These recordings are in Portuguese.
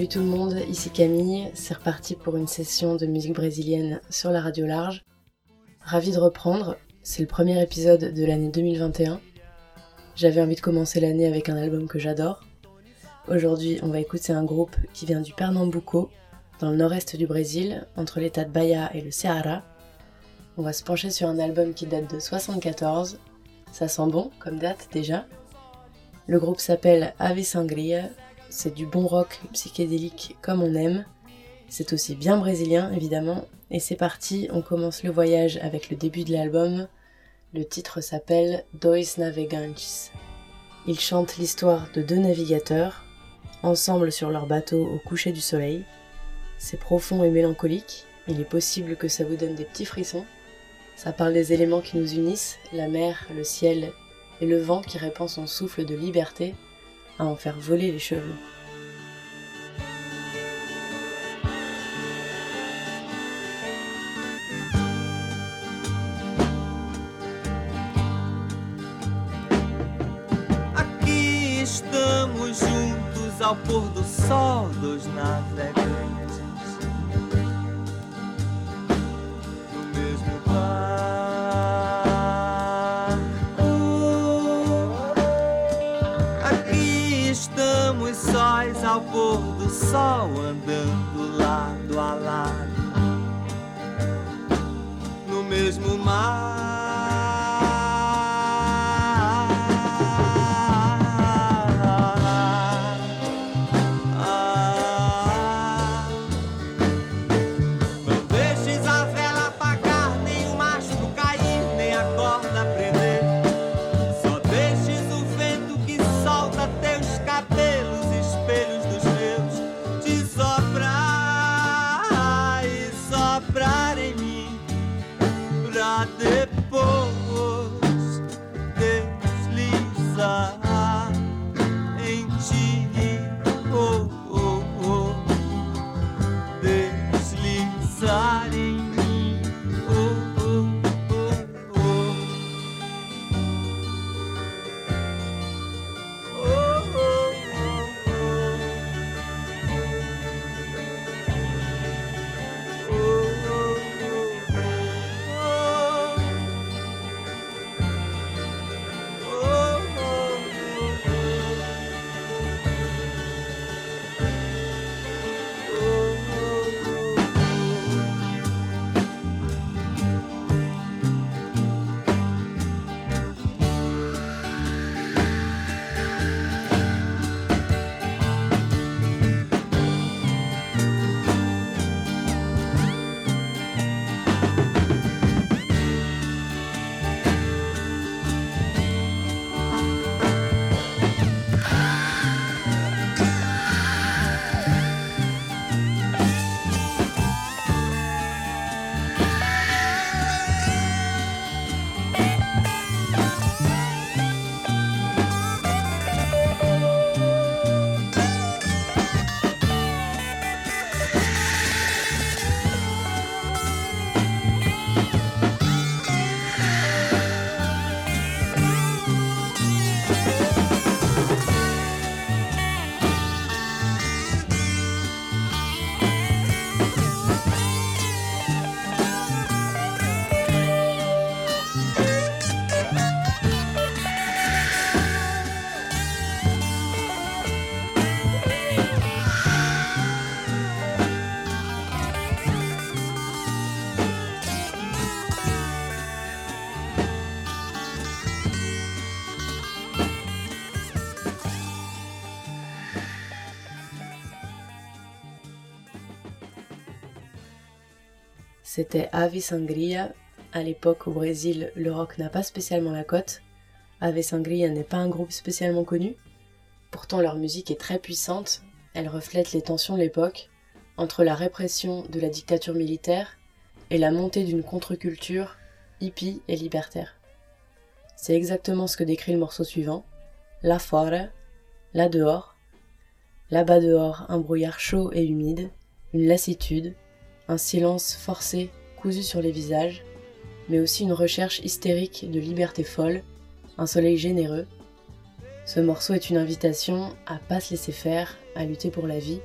Salut tout le monde, ici Camille, c'est reparti pour une session de musique brésilienne sur la radio large. Ravi de reprendre, c'est le premier épisode de l'année 2021. J'avais envie de commencer l'année avec un album que j'adore. Aujourd'hui, on va écouter un groupe qui vient du Pernambuco, dans le nord-est du Brésil, entre l'état de Bahia et le Ceará. On va se pencher sur un album qui date de 74. Ça sent bon comme date déjà. Le groupe s'appelle Ave Sangria. C'est du bon rock psychédélique comme on aime. C'est aussi bien brésilien évidemment. Et c'est parti, on commence le voyage avec le début de l'album. Le titre s'appelle Dois Navegantes. Ils chantent l'histoire de deux navigateurs, ensemble sur leur bateau au coucher du soleil. C'est profond et mélancolique, il est possible que ça vous donne des petits frissons. Ça parle des éléments qui nous unissent, la mer, le ciel et le vent qui répand son souffle de liberté à en faire voler les cheveux. Aqui estamos juntos ao pôr do sol dos navegantes. Ao pôr do sol, andando lado a lado. No mesmo mar. E soprar em mim, C'était Ave Sangria. À l'époque, au Brésil, le rock n'a pas spécialement la cote. Ave Sangria n'est pas un groupe spécialement connu. Pourtant, leur musique est très puissante. Elle reflète les tensions de l'époque entre la répression de la dictature militaire et la montée d'une contre-culture hippie et libertaire. C'est exactement ce que décrit le morceau suivant. Là fora, là dehors, là-bas dehors, un brouillard chaud et humide, une lassitude, un silence forcé cousu sur les visages, mais aussi une recherche hystérique de liberté folle, un soleil généreux. Ce morceau est une invitation à pas se laisser faire, à lutter pour la vie,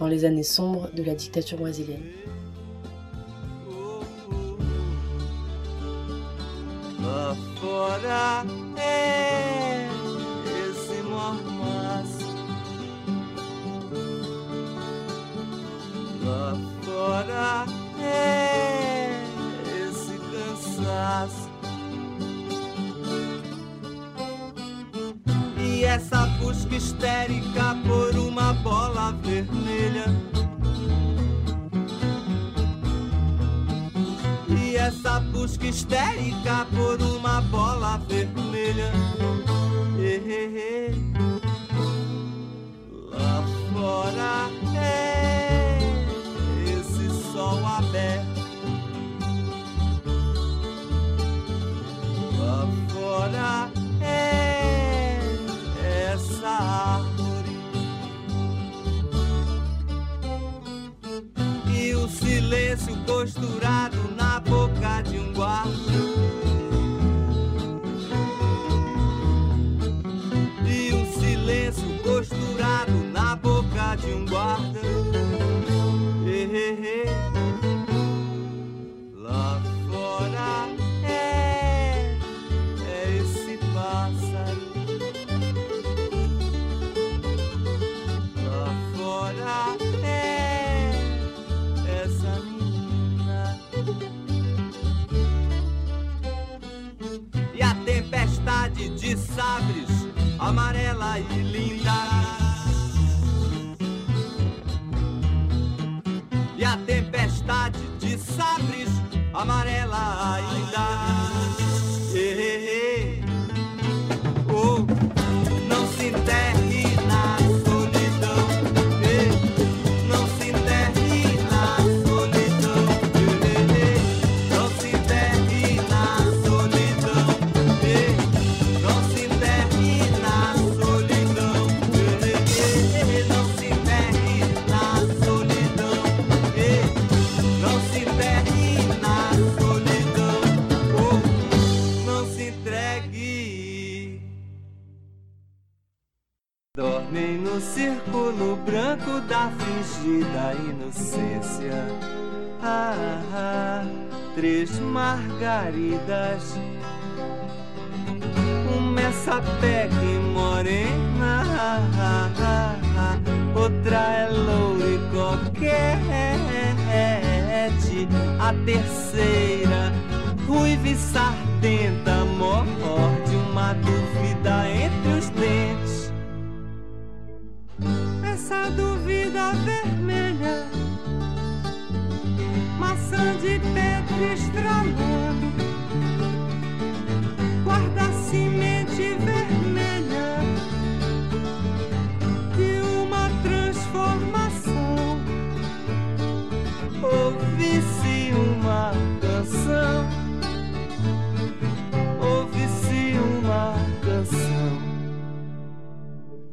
dans les années sombres de la dictature brésilienne. Fora é esse cansaço. E essa busca histérica por uma bola vermelha. E essa busca histérica por uma bola vermelha. Eh, eh, eh. Lá fora é sol Ouve-se uma canção, ouve-se uma canção.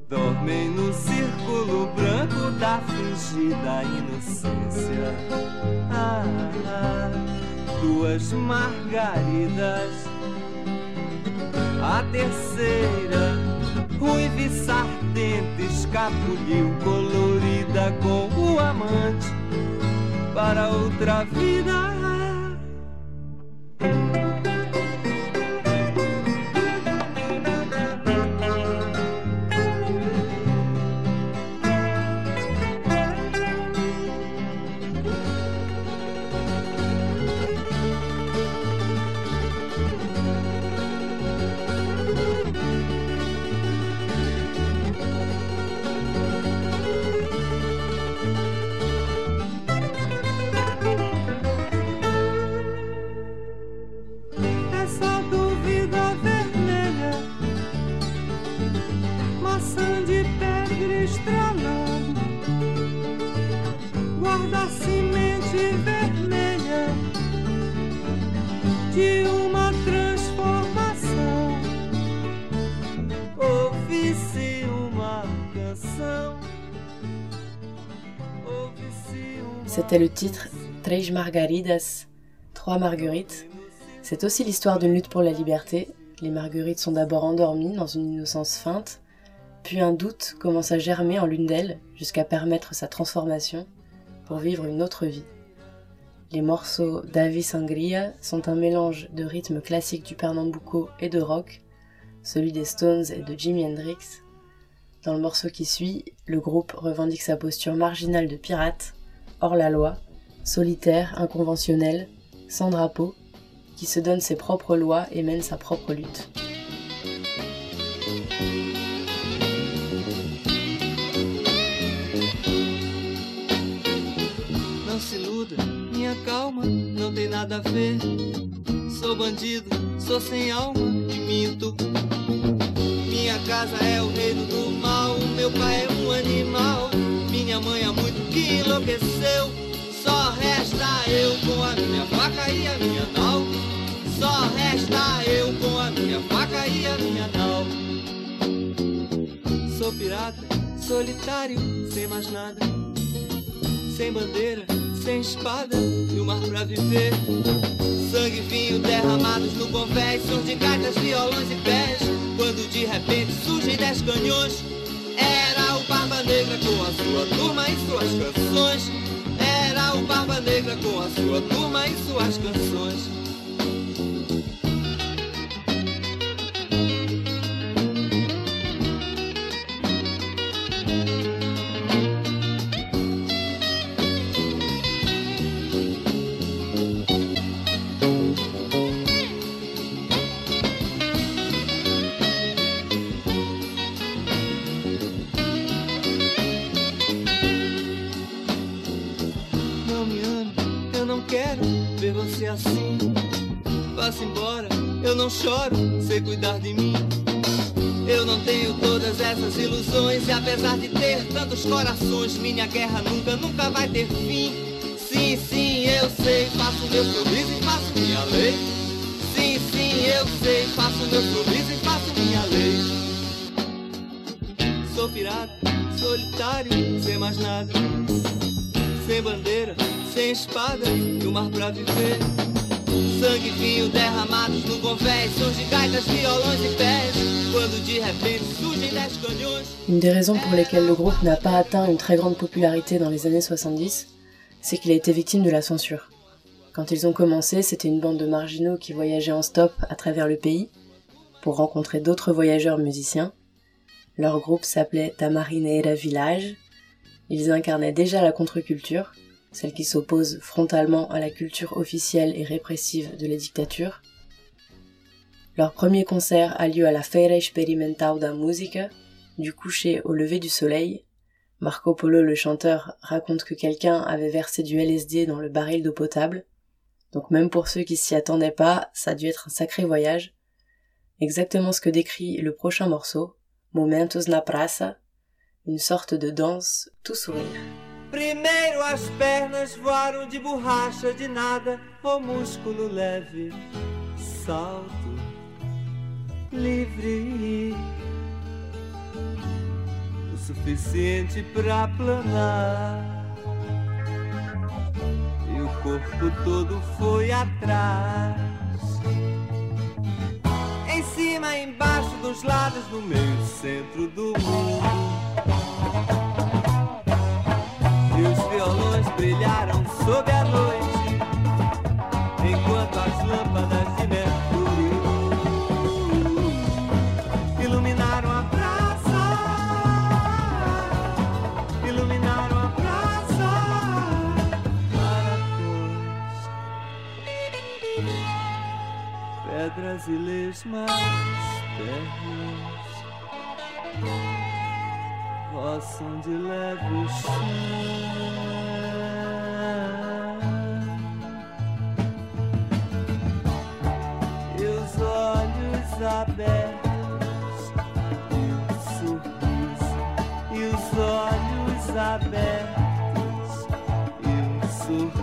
Dormem no círculo branco da fingida inocência. Ah, ah, duas margaridas. A terceira, ruiva e sardenta, escapuliu colorida com o amante para outra vida. C'était le titre Três Margaridas, Trois Marguerites. C'est aussi l'histoire d'une lutte pour la liberté. Les marguerites sont d'abord endormies dans une innocence feinte, Puis un doute commence à germer en l'une d'elles jusqu'à permettre sa transformation pour vivre une autre vie. Les morceaux d'Avi Sangria sont un mélange de rythmes classiques du Pernambuco et de rock, celui des Stones et de Jimi Hendrix. Dans le morceau qui suit, le groupe revendique sa posture marginale de pirate, hors la loi, solitaire, inconventionnel, sans drapeau, qui se donne ses propres lois et mène sa propre lutte. Calma não tem nada a ver. Sou bandido, sou sem alma e minto. Minha casa é o reino do mal, meu pai é um animal. Minha mãe há muito que enlouqueceu. Só resta eu com a minha faca e a minha nau. Só resta eu com a minha faca e a minha nau. Sou pirata, solitário, sem mais nada. Sem bandeira, sem espada e o mar pra viver. Sangue e vinho derramados no convés, de gaitas, violões e pés. Quando de repente surgem dez canhões, era o Barba Negra com a sua turma e suas canções. Era o Barba Negra com a sua turma e suas canções. Corações, minha guerra nunca, nunca vai ter fim. Sim, sim, eu sei, faço meu sorriso e faço minha lei. Sim, sim, eu sei, faço meu sorriso e faço minha lei. Sou pirata, solitário, sem mais nada. Sem bandeira, sem espada e o mar pra viver. E. Une des raisons pour lesquelles le groupe n'a pas atteint une très grande popularité dans les années 70, c'est qu'il a été victime de la censure. Quand ils ont commencé, c'était une bande de marginaux qui voyageaient en stop à travers le pays pour rencontrer d'autres voyageurs musiciens. Leur groupe s'appelait Tamarineira Village. Ils incarnaient déjà la contre-culture, celle qui s'oppose frontalement à la culture officielle et répressive de la dictature. Leur premier concert a lieu à la Feira Experimental da Música, du coucher au lever du soleil. Marco Polo, le chanteur, raconte que quelqu'un avait versé du LSD dans le baril d'eau potable. Donc même pour ceux qui s'y attendaient pas, ça a dû être un sacré voyage. Exactement ce que décrit le prochain morceau, Momentos na Praça, une sorte de danse tout sourire. Primeiro as pernas voaram de borracha de nada, o músculo leve, salto livre. O suficiente pra planar. E o corpo todo foi atrás. Em cima, embaixo, dos lados, no meio, centro do mundo. Violões brilharam sob a noite, enquanto as lâmpadas de Mercúrio iluminaram a praça. Iluminaram a praça. Maracós, pedras e lesmas terras roçam de leve o chão. E os olhos abertos e sorriso, e os olhos abertos e o sorriso,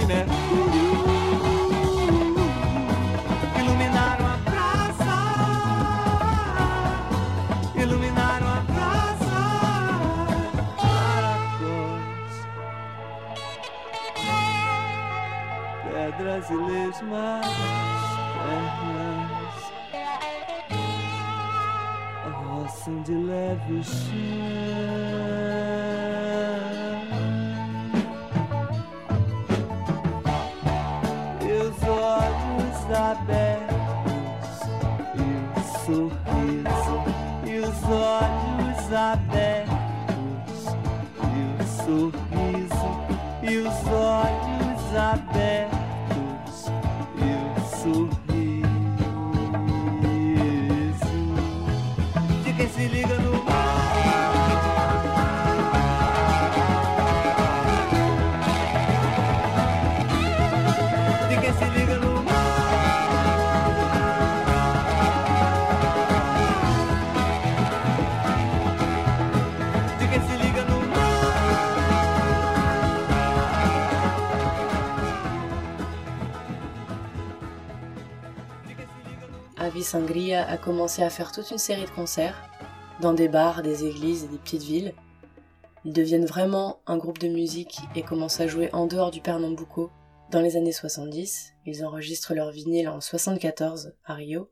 mercúrio iluminaram a praça, iluminaram a praça, Maracós, pedras e lesmas, pernas, roçam de leve chão. Sangria a commencé à faire toute une série de concerts dans des bars, des églises et des petites villes. Ils deviennent vraiment un groupe de musique et commencent à jouer en dehors du Pernambuco dans les années 70. Ils enregistrent leur vinyle en 74 à Rio.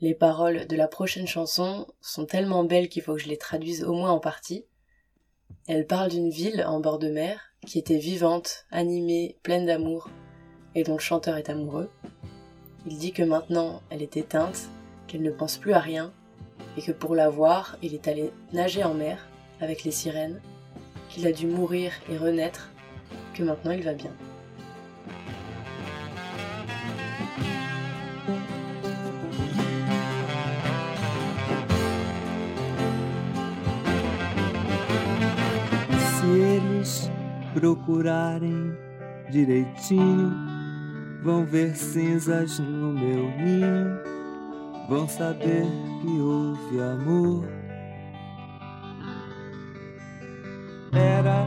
Les paroles de la prochaine chanson sont tellement belles qu'il faut que je les traduise au moins en partie. Elle parle d'une ville en bord de mer qui était vivante, animée, pleine d'amour et dont le chanteur est amoureux. Il dit que maintenant elle est éteinte, qu'elle ne pense plus à rien, et que pour la voir, il est allé nager en mer avec les sirènes, qu'il a dû mourir et renaître, que maintenant il va bien. Vão ver cinzas no meu ninho, vão saber que houve amor. Era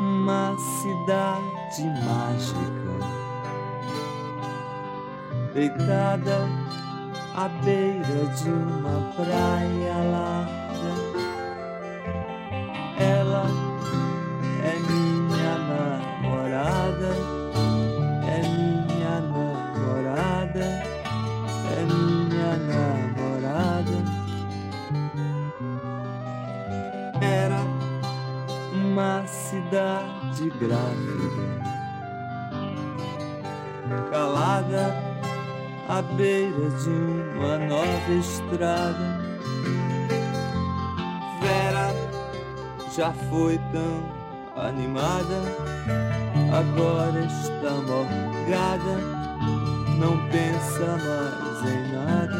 uma cidade mágica, deitada à beira de uma praia larga. Grávida, calada à beira de uma nova estrada. Vera já foi tão animada, agora está morgada, não pensa mais em nada.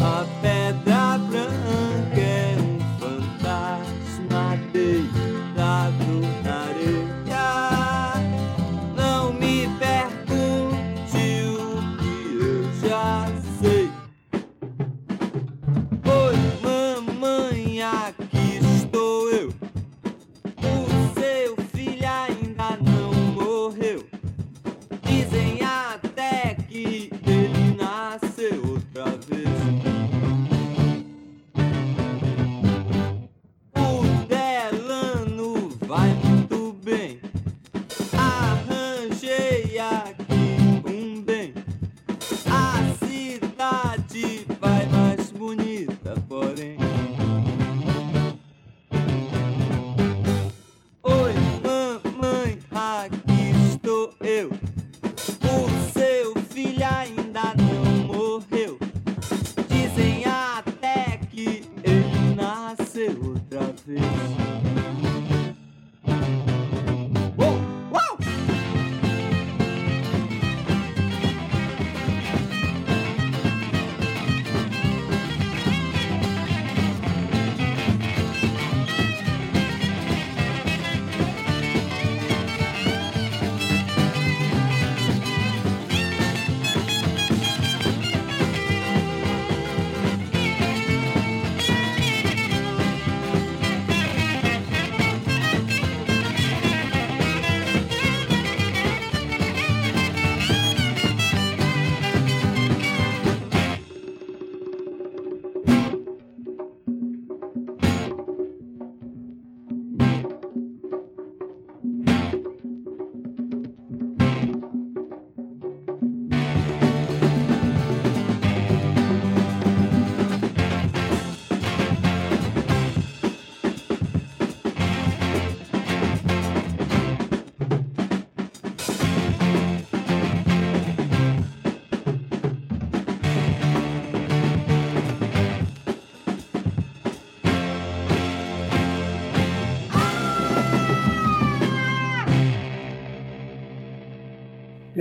A pedra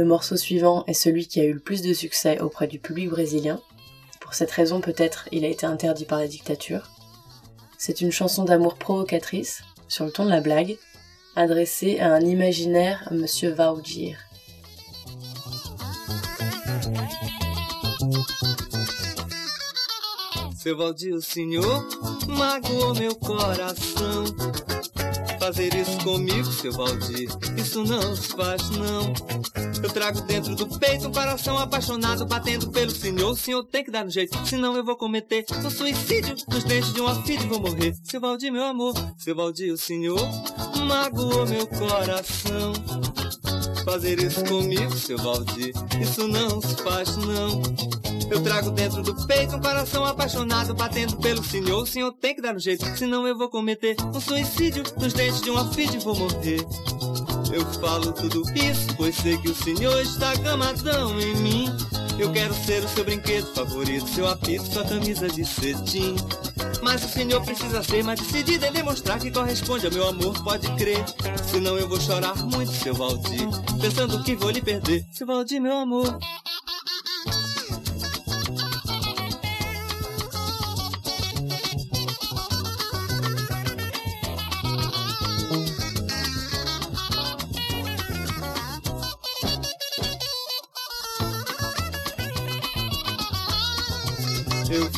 Le morceau suivant est celui qui a eu le plus de succès auprès du public brésilien. Pour cette raison peut-être il a été interdit par la dictature. C'est une chanson d'amour provocatrice, sur le ton de la blague, adressée à un imaginaire Monsieur Valdir. Fazer isso comigo, seu Valdir, isso não se faz não. Eu trago dentro do peito um coração apaixonado, batendo pelo senhor. O senhor tem que dar um jeito, senão eu vou cometer um suicídio nos dentes de um e vou morrer. Seu Valdir, meu amor, seu Valdir, o senhor magoou meu coração. Fazer isso comigo, seu Valdir, isso não se faz não. Eu trago dentro do peito um coração apaixonado, batendo pelo senhor. O senhor tem que dar um jeito, senão eu vou cometer um suicídio nos dentes de uma filha e vou morrer. Eu falo tudo isso, pois sei que o senhor está gamadão em mim. Eu quero ser o seu brinquedo favorito, seu apito, sua camisa de cetim. Mas o senhor precisa ser mais decidido em demonstrar que corresponde ao meu amor, pode crer. Senão eu vou chorar muito, seu Valdir, pensando que vou lhe perder. Seu Valdir, meu amor.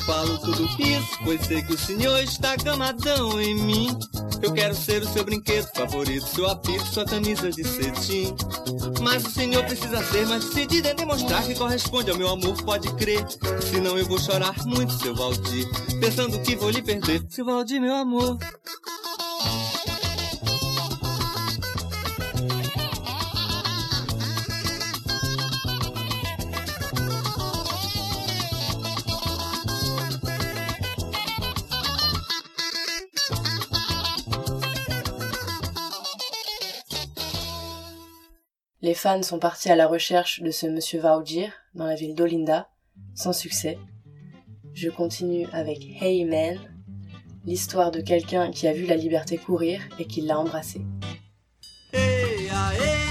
Falo tudo isso, pois sei que o senhor está gamadão em mim. Eu quero ser o seu brinquedo favorito, seu apito, sua camisa de cetim. Mas o senhor precisa ser mais decidido em demonstrar que corresponde ao meu amor, pode crer. Senão eu vou chorar muito, seu Valdir, pensando que vou lhe perder. Seu Valdir, meu amor. Les fans sont partis à la recherche de ce monsieur Valdir dans la ville d'Olinda, sans succès. Je continue avec Hey Man, l'histoire de quelqu'un qui a vu la liberté courir et qui l'a embrassée. Aê,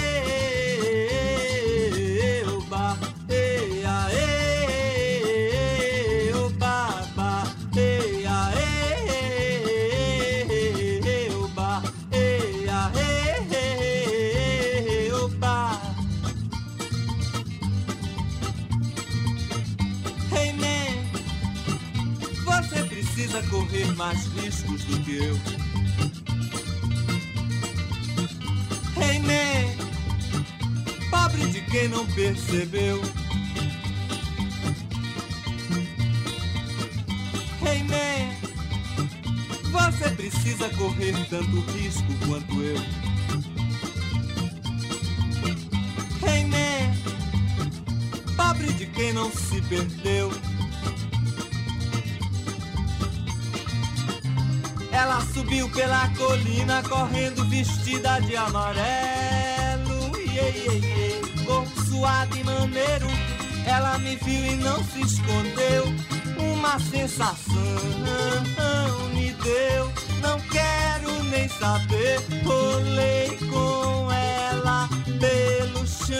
percebeu. Hey man, você precisa correr tanto risco quanto eu. Hey man, pobre de quem não se perdeu. Ela subiu pela colina correndo vestida de amarelo. Iê, iê, iê. Suado e maneiro. Ela me viu e não se escondeu. Uma sensação me deu, não quero nem saber. Rolei com ela pelo chão.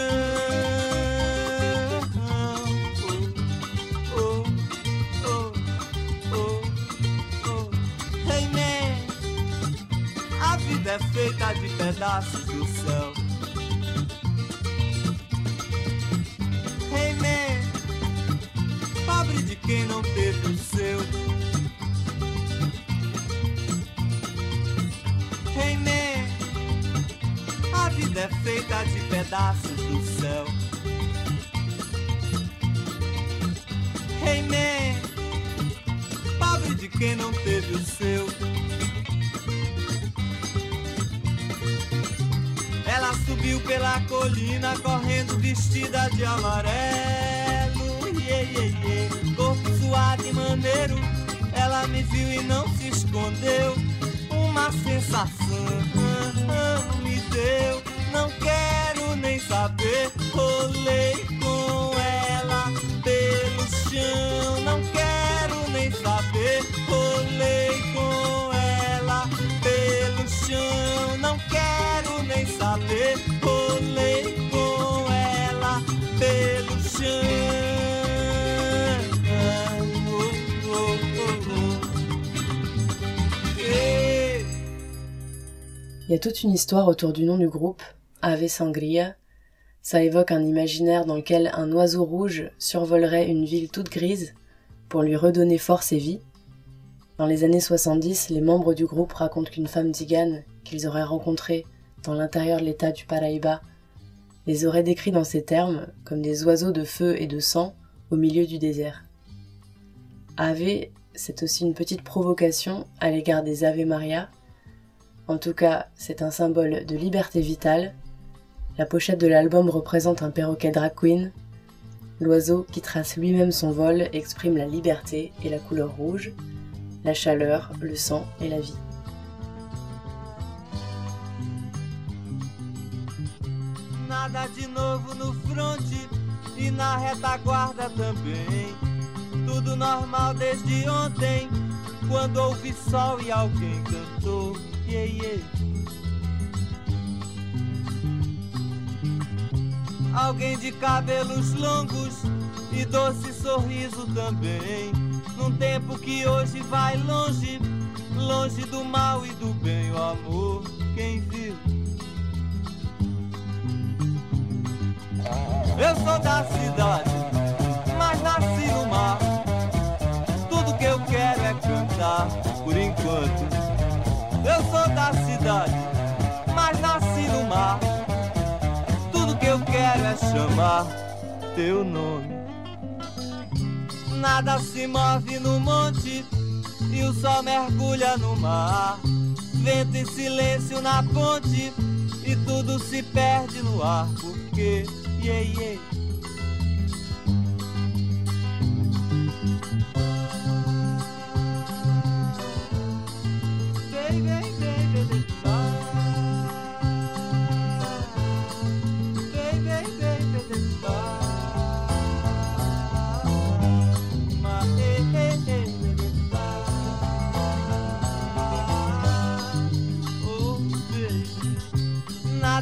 Oh, oh, oh. Hey man, a vida é feita de pedaços feita de pedaços do céu. Hey man, pobre de quem não teve o seu. Ela subiu pela colina correndo vestida de amarelo. Yeah, yeah, yeah. Corpo suado e maneiro. Ela me viu e não se escondeu. Uma sensação me deu. Rolei com ela pelo chão. Não quero nem saber. Rolei com ela pelo chão. Não quero nem saber. Rolei com ela pelo chão. Il y a toute une histoire autour du nom du groupe, Ave Sangria. Ça évoque un imaginaire dans lequel un oiseau rouge survolerait une ville toute grise pour lui redonner force et vie. Dans les années 70, les membres du groupe racontent qu'une femme tzigane qu'ils auraient rencontrée dans l'intérieur de l'état du Paraíba les aurait décrits dans ces termes comme des oiseaux de feu et de sang au milieu du désert. Ave, c'est aussi une petite provocation à l'égard des Ave Maria. En tout cas, c'est un symbole de liberté vitale. La pochette de l'album représente un perroquet drag queen. L'oiseau qui trace lui-même son vol exprime la liberté et la couleur rouge, la chaleur, le sang et la vie. Nada e normal desde ontem, quando sol e alguém cantou. Yeah. Alguém de cabelos longos e doce sorriso também. Num tempo que hoje vai longe, longe do mal e do bem, o amor, quem viu? Eu sou da cidade, mas nasci no mar. Tudo que eu quero é cantar, por enquanto. Eu sou da cidade, mas nasci no mar. Eu quero é chamar teu nome. Nada se move no monte e o sol mergulha no mar. Vento e silêncio na ponte e tudo se perde no ar. Porque, yeah, yeah.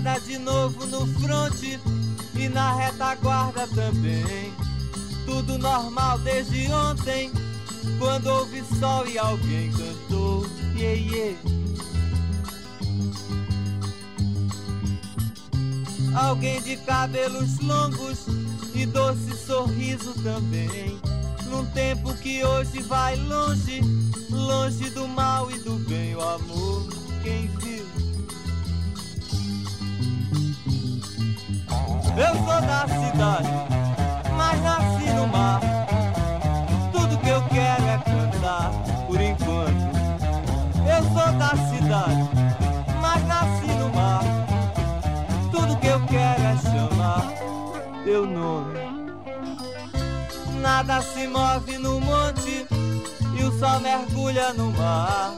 Nada de novo no fronte e na retaguarda também. Tudo normal desde ontem, quando houve sol e alguém cantou. Yeah, yeah. Alguém de cabelos longos e doce sorriso também. Num tempo que hoje vai longe, longe do mal e do bem, o amor, quem viu? Eu sou da cidade, mas nasci no mar. Tudo que eu quero é cantar, por enquanto. Eu sou da cidade, mas nasci no mar. Tudo que eu quero é chamar teu nome. Nada se move no monte e o sol mergulha no mar.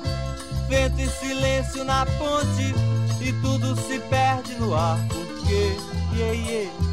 Vento e silêncio na ponte e tudo se perde no ar. Porque, yeah, yeah.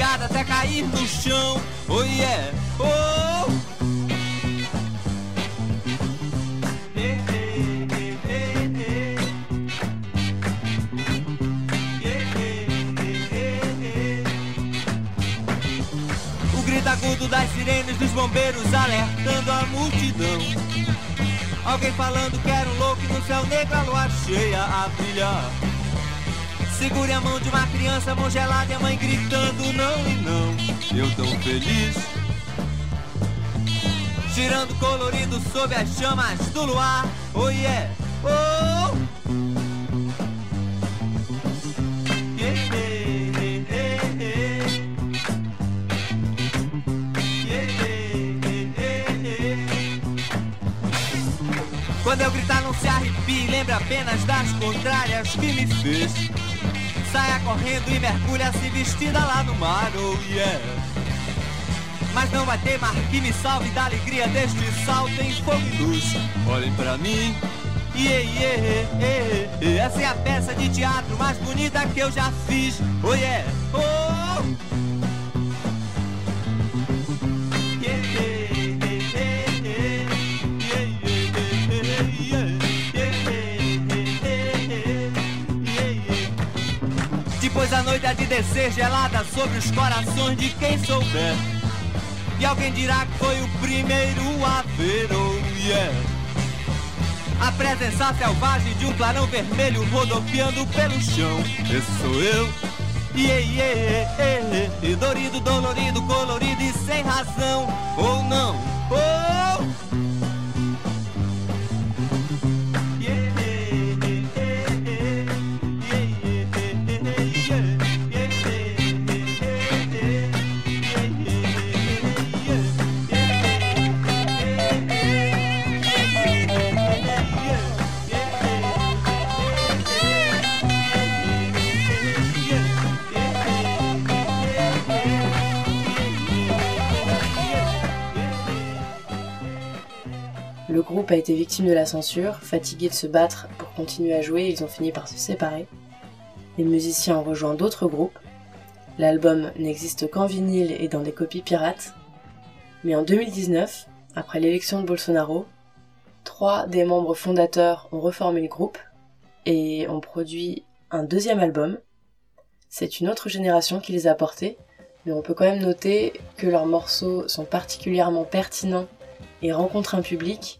Incendiado até cair no chão, oh yeah, oh. O grito agudo das sirenes dos bombeiros alertando a multidão. Alguém falando que era um louco e no céu negro a lua cheia a brilhar. Segure a mão de uma criança, mão gelada e a mãe gritando não e não. Eu tão feliz. Girando colorido sob as chamas do luar. Oh yeah, oh. Quando eu gritar não se arrepie, lembre apenas das contrárias que me fez. Saia correndo e mergulha se vestida lá no mar, oh yeah. Mas não vai ter mar que me salve da alegria deste salto em fogo e luz. Olhem pra mim. Yeah, yeah, yeah, yeah. Essa é a peça de teatro mais bonita que eu já fiz. Oh yeah, oh. Depois a noite há de descer gelada sobre os corações de quem souber. E alguém dirá que foi o primeiro a ver, oh yeah. A presença selvagem de um clarão vermelho rodopiando pelo chão. Esse sou eu. Yeah, yeah, yeah, yeah. E dorido, dolorido, colorido e sem razão. Ou não, oh! Été victime de la censure, fatigués de se battre pour continuer à jouer, ils ont fini par se séparer. Les musiciens ont rejoint d'autres groupes. L'album n'existe qu'en vinyle et dans des copies pirates. Mais en 2019, après l'élection de Bolsonaro, trois des membres fondateurs ont reformé le groupe et ont produit un deuxième album. C'est une autre génération qui les a portés, mais on peut quand même noter que leurs morceaux sont particulièrement pertinents et rencontrent un public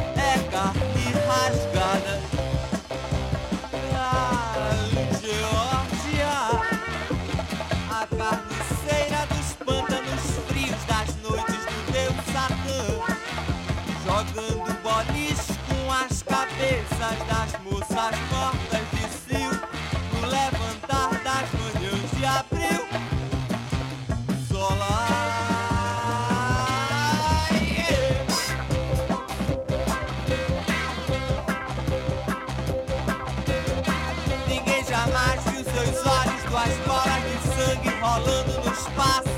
rolando no espaço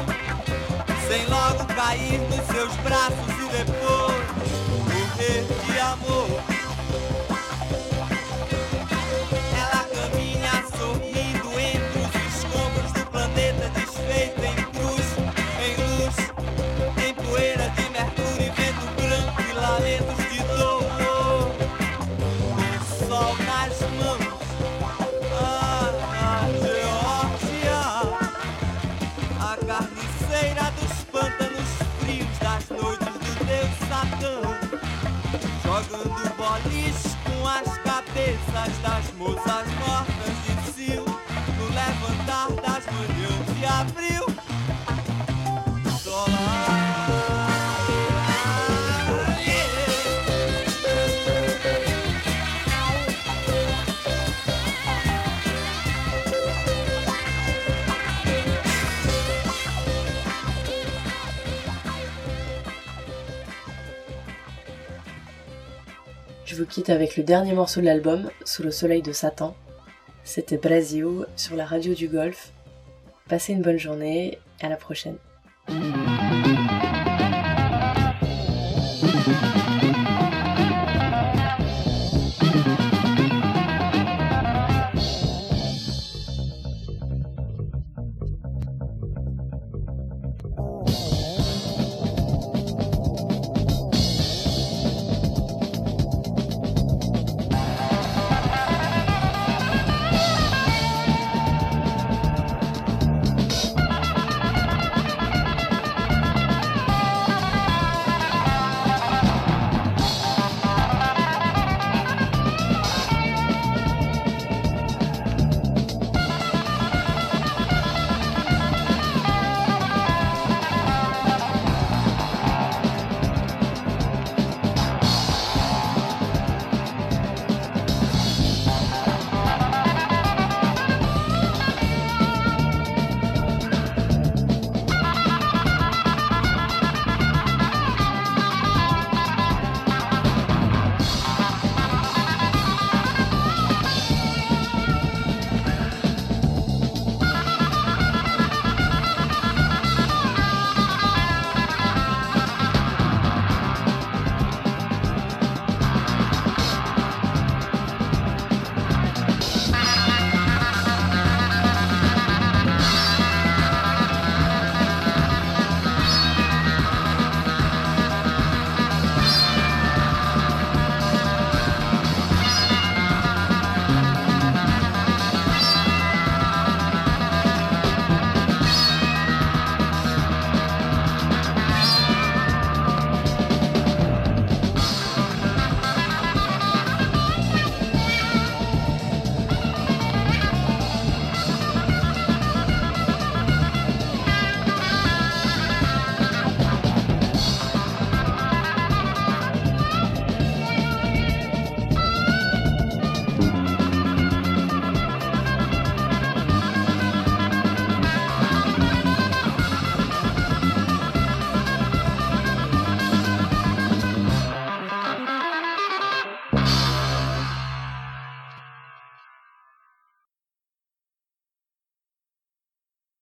Sem logo cair nos seus braços e depois morrer as cabeças Das moças mortas de cio No levantar das manhãs de abril vous quitte avec le dernier morceau de l'album, Sous le soleil de Satan. C'était Brasil sur la radio du Golfe. Passez une bonne journée, à la prochaine.